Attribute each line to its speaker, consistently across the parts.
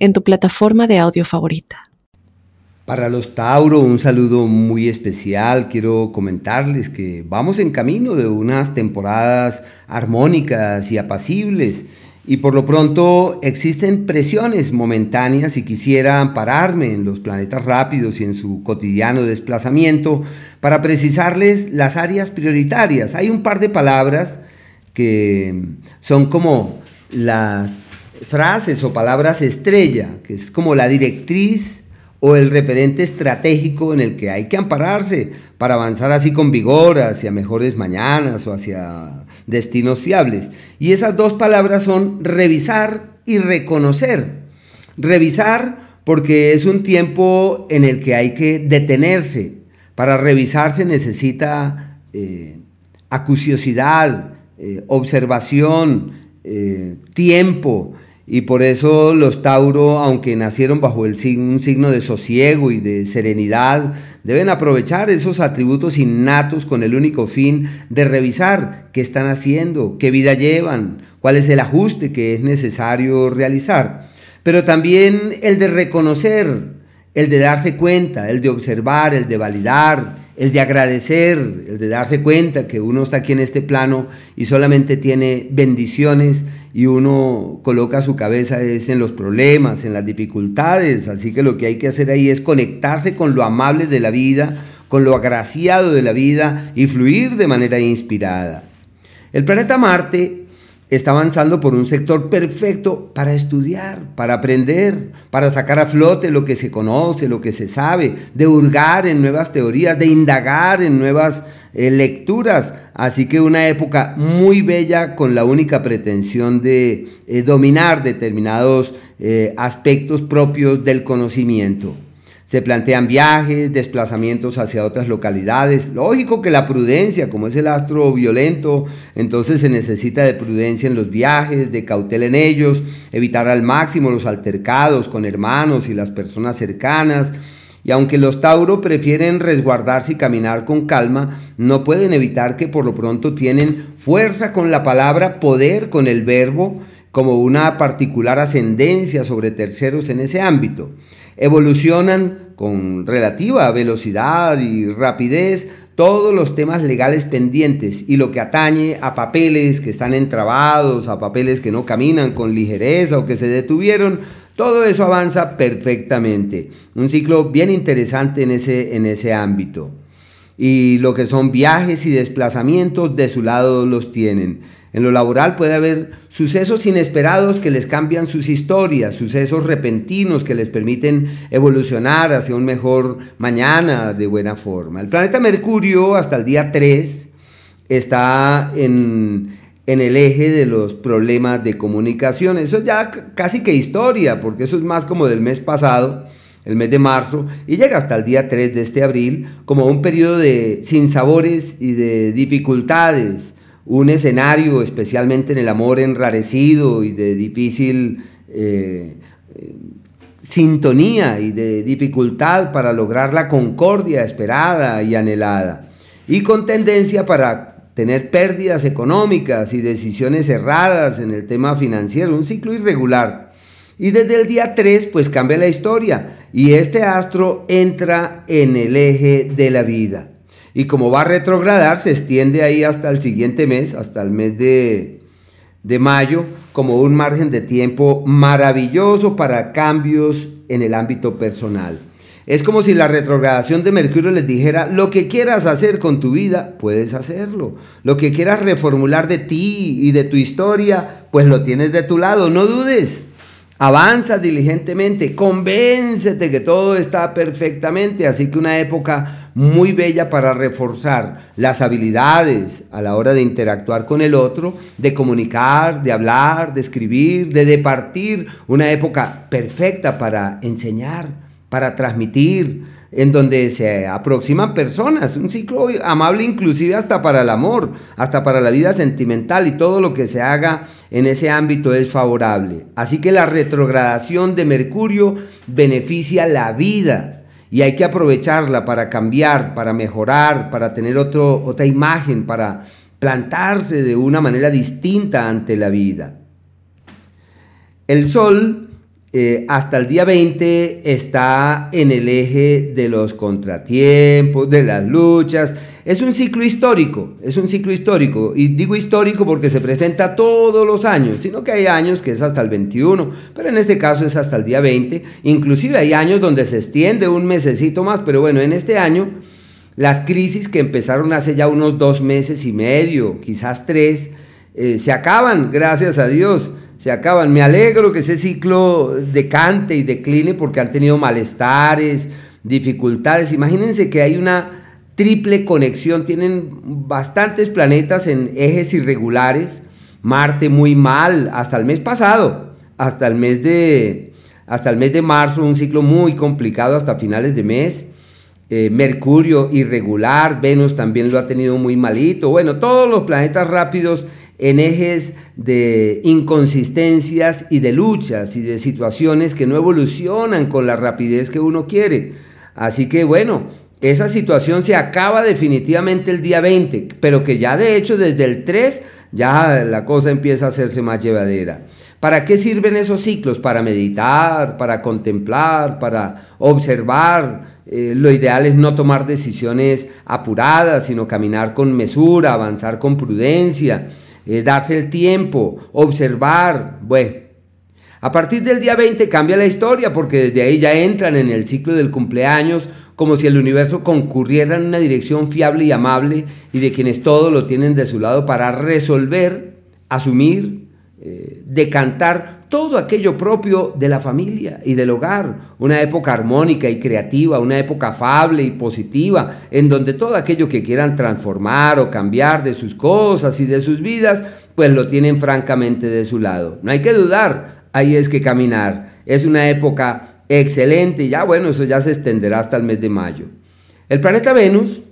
Speaker 1: en tu plataforma de audio favorita.
Speaker 2: Para los Tauro, un saludo muy especial. Quiero comentarles que vamos en camino de unas temporadas armónicas y apacibles. Y por lo pronto existen presiones momentáneas y quisiera ampararme en los planetas rápidos y en su cotidiano desplazamiento para precisarles las áreas prioritarias. Hay un par de palabras que son como las frases o palabras estrella, que es como la directriz o el referente estratégico en el que hay que ampararse para avanzar así con vigor hacia mejores mañanas o hacia destinos fiables. Y esas dos palabras son revisar y reconocer. Revisar porque es un tiempo en el que hay que detenerse. Para revisar se necesita eh, acuciosidad, eh, observación, eh, tiempo, y por eso los Tauro, aunque nacieron bajo el un signo de sosiego y de serenidad, deben aprovechar esos atributos innatos con el único fin de revisar qué están haciendo, qué vida llevan, cuál es el ajuste que es necesario realizar. Pero también el de reconocer, el de darse cuenta, el de observar, el de validar, el de agradecer, el de darse cuenta que uno está aquí en este plano y solamente tiene bendiciones y uno coloca su cabeza en los problemas, en las dificultades, así que lo que hay que hacer ahí es conectarse con lo amable de la vida, con lo agraciado de la vida y fluir de manera inspirada. El planeta Marte está avanzando por un sector perfecto para estudiar, para aprender, para sacar a flote lo que se conoce, lo que se sabe, de hurgar en nuevas teorías, de indagar en nuevas eh, lecturas. Así que una época muy bella con la única pretensión de eh, dominar determinados eh, aspectos propios del conocimiento. Se plantean viajes, desplazamientos hacia otras localidades. Lógico que la prudencia, como es el astro violento, entonces se necesita de prudencia en los viajes, de cautela en ellos, evitar al máximo los altercados con hermanos y las personas cercanas. Y aunque los Tauro prefieren resguardarse y caminar con calma, no pueden evitar que por lo pronto tienen fuerza con la palabra, poder con el verbo, como una particular ascendencia sobre terceros en ese ámbito. Evolucionan con relativa velocidad y rapidez todos los temas legales pendientes y lo que atañe a papeles que están entrabados, a papeles que no caminan con ligereza o que se detuvieron, todo eso avanza perfectamente. Un ciclo bien interesante en ese, en ese ámbito. Y lo que son viajes y desplazamientos de su lado los tienen. En lo laboral puede haber sucesos inesperados que les cambian sus historias, sucesos repentinos que les permiten evolucionar hacia un mejor mañana de buena forma. El planeta Mercurio hasta el día 3 está en, en el eje de los problemas de comunicación. Eso es ya casi que historia, porque eso es más como del mes pasado el mes de marzo, y llega hasta el día 3 de este abril como un periodo de sinsabores y de dificultades, un escenario, especialmente en el amor enrarecido y de difícil eh, eh, sintonía y de dificultad para lograr la concordia esperada y anhelada, y con tendencia para tener pérdidas económicas y decisiones erradas en el tema financiero, un ciclo irregular. Y desde el día 3 pues cambia la historia y este astro entra en el eje de la vida. Y como va a retrogradar, se extiende ahí hasta el siguiente mes, hasta el mes de, de mayo, como un margen de tiempo maravilloso para cambios en el ámbito personal. Es como si la retrogradación de Mercurio les dijera, lo que quieras hacer con tu vida, puedes hacerlo. Lo que quieras reformular de ti y de tu historia, pues lo tienes de tu lado, no dudes. Avanza diligentemente, convéncete que todo está perfectamente, así que una época muy bella para reforzar las habilidades a la hora de interactuar con el otro, de comunicar, de hablar, de escribir, de departir, una época perfecta para enseñar, para transmitir, en donde se aproximan personas, un ciclo amable inclusive hasta para el amor, hasta para la vida sentimental y todo lo que se haga en ese ámbito es favorable. Así que la retrogradación de Mercurio beneficia la vida y hay que aprovecharla para cambiar, para mejorar, para tener otro, otra imagen, para plantarse de una manera distinta ante la vida. El Sol eh, hasta el día 20 está en el eje de los contratiempos, de las luchas. Es un ciclo histórico, es un ciclo histórico. Y digo histórico porque se presenta todos los años, sino que hay años que es hasta el 21, pero en este caso es hasta el día 20. Inclusive hay años donde se extiende un mesecito más, pero bueno, en este año las crisis que empezaron hace ya unos dos meses y medio, quizás tres, eh, se acaban, gracias a Dios se acaban. Me alegro que ese ciclo decante y decline porque han tenido malestares, dificultades. Imagínense que hay una triple conexión, tienen bastantes planetas en ejes irregulares, Marte muy mal hasta el mes pasado, hasta el mes de hasta el mes de marzo, un ciclo muy complicado hasta finales de mes. Eh, Mercurio irregular, Venus también lo ha tenido muy malito. Bueno, todos los planetas rápidos en ejes de inconsistencias y de luchas y de situaciones que no evolucionan con la rapidez que uno quiere. Así que bueno, esa situación se acaba definitivamente el día 20, pero que ya de hecho desde el 3 ya la cosa empieza a hacerse más llevadera. ¿Para qué sirven esos ciclos? Para meditar, para contemplar, para observar. Eh, lo ideal es no tomar decisiones apuradas, sino caminar con mesura, avanzar con prudencia. Eh, darse el tiempo, observar. Bueno, a partir del día 20 cambia la historia porque desde ahí ya entran en el ciclo del cumpleaños como si el universo concurriera en una dirección fiable y amable y de quienes todos lo tienen de su lado para resolver, asumir, eh, decantar todo aquello propio de la familia y del hogar, una época armónica y creativa, una época afable y positiva, en donde todo aquello que quieran transformar o cambiar de sus cosas y de sus vidas, pues lo tienen francamente de su lado. No hay que dudar, ahí es que caminar. Es una época excelente y ya bueno, eso ya se extenderá hasta el mes de mayo. El planeta Venus,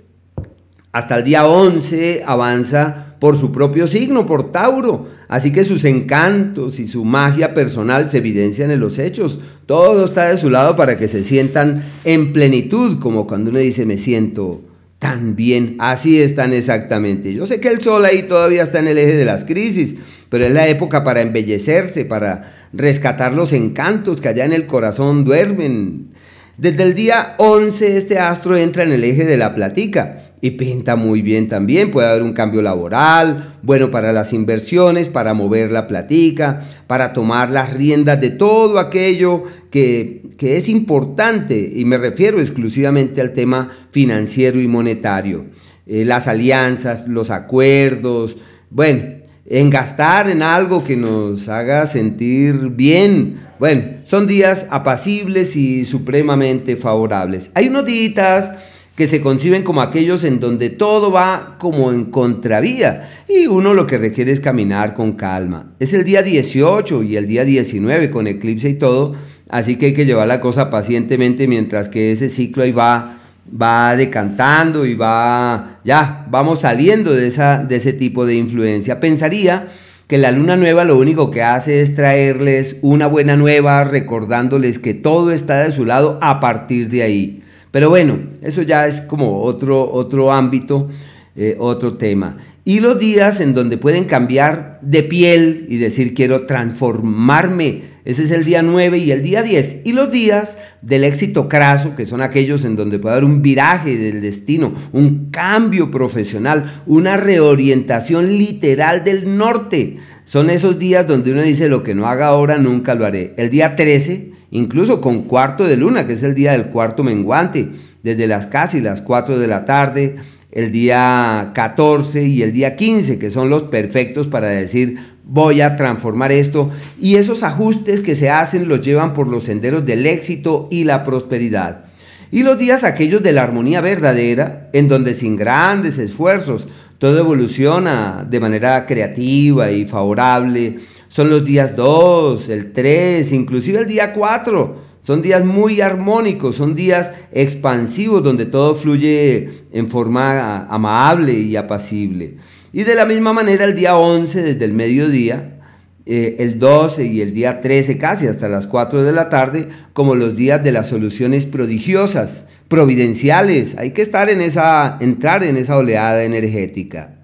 Speaker 2: hasta el día 11, avanza por su propio signo, por Tauro. Así que sus encantos y su magia personal se evidencian en los hechos. Todo está de su lado para que se sientan en plenitud, como cuando uno dice me siento tan bien. Así están exactamente. Yo sé que el sol ahí todavía está en el eje de las crisis, pero es la época para embellecerse, para rescatar los encantos que allá en el corazón duermen. Desde el día 11 este astro entra en el eje de la platica y pinta muy bien también. Puede haber un cambio laboral, bueno para las inversiones, para mover la platica, para tomar las riendas de todo aquello que, es importante, y me refiero exclusivamente al tema financiero y monetario. Eh, las alianzas, los acuerdos, bueno, en gastar en algo que nos haga sentir bien. Bueno, son días apacibles y supremamente favorables. Hay unos días que se conciben como aquellos en donde todo va como en contravía y uno lo que requiere es caminar con calma. Es el día 18 y el día 19 con eclipse y todo, así que hay que llevar la cosa pacientemente mientras que ese ciclo ahí va va decantando y va ya vamos saliendo de esa de ese tipo de influencia. Pensaría que la luna nueva lo único que hace es traerles una buena nueva recordándoles que todo está de su lado a partir de ahí. Pero bueno, eso ya es como otro, otro ámbito, eh, otro tema. Y los días en donde pueden cambiar de piel y decir quiero transformarme. Ese es el día 9 y el día 10. Y los días del éxito craso, que son aquellos en donde puede haber un viraje del destino, un cambio profesional, una reorientación literal del norte. Son esos días donde uno dice lo que no haga ahora nunca lo haré. El día 13 incluso con cuarto de luna, que es el día del cuarto menguante, desde las casi las 4 de la tarde, el día 14 y el día 15, que son los perfectos para decir voy a transformar esto y esos ajustes que se hacen los llevan por los senderos del éxito y la prosperidad. Y los días aquellos de la armonía verdadera, en donde sin grandes esfuerzos todo evoluciona de manera creativa y favorable, son los días 2, el 3, inclusive el día 4. Son días muy armónicos, son días expansivos donde todo fluye en forma amable y apacible. Y de la misma manera el día 11 desde el mediodía, eh, el 12 y el día 13 casi hasta las 4 de la tarde como los días de las soluciones prodigiosas, providenciales. Hay que estar en esa, entrar en esa oleada energética.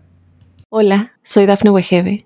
Speaker 1: Hola, soy Dafne Wegebe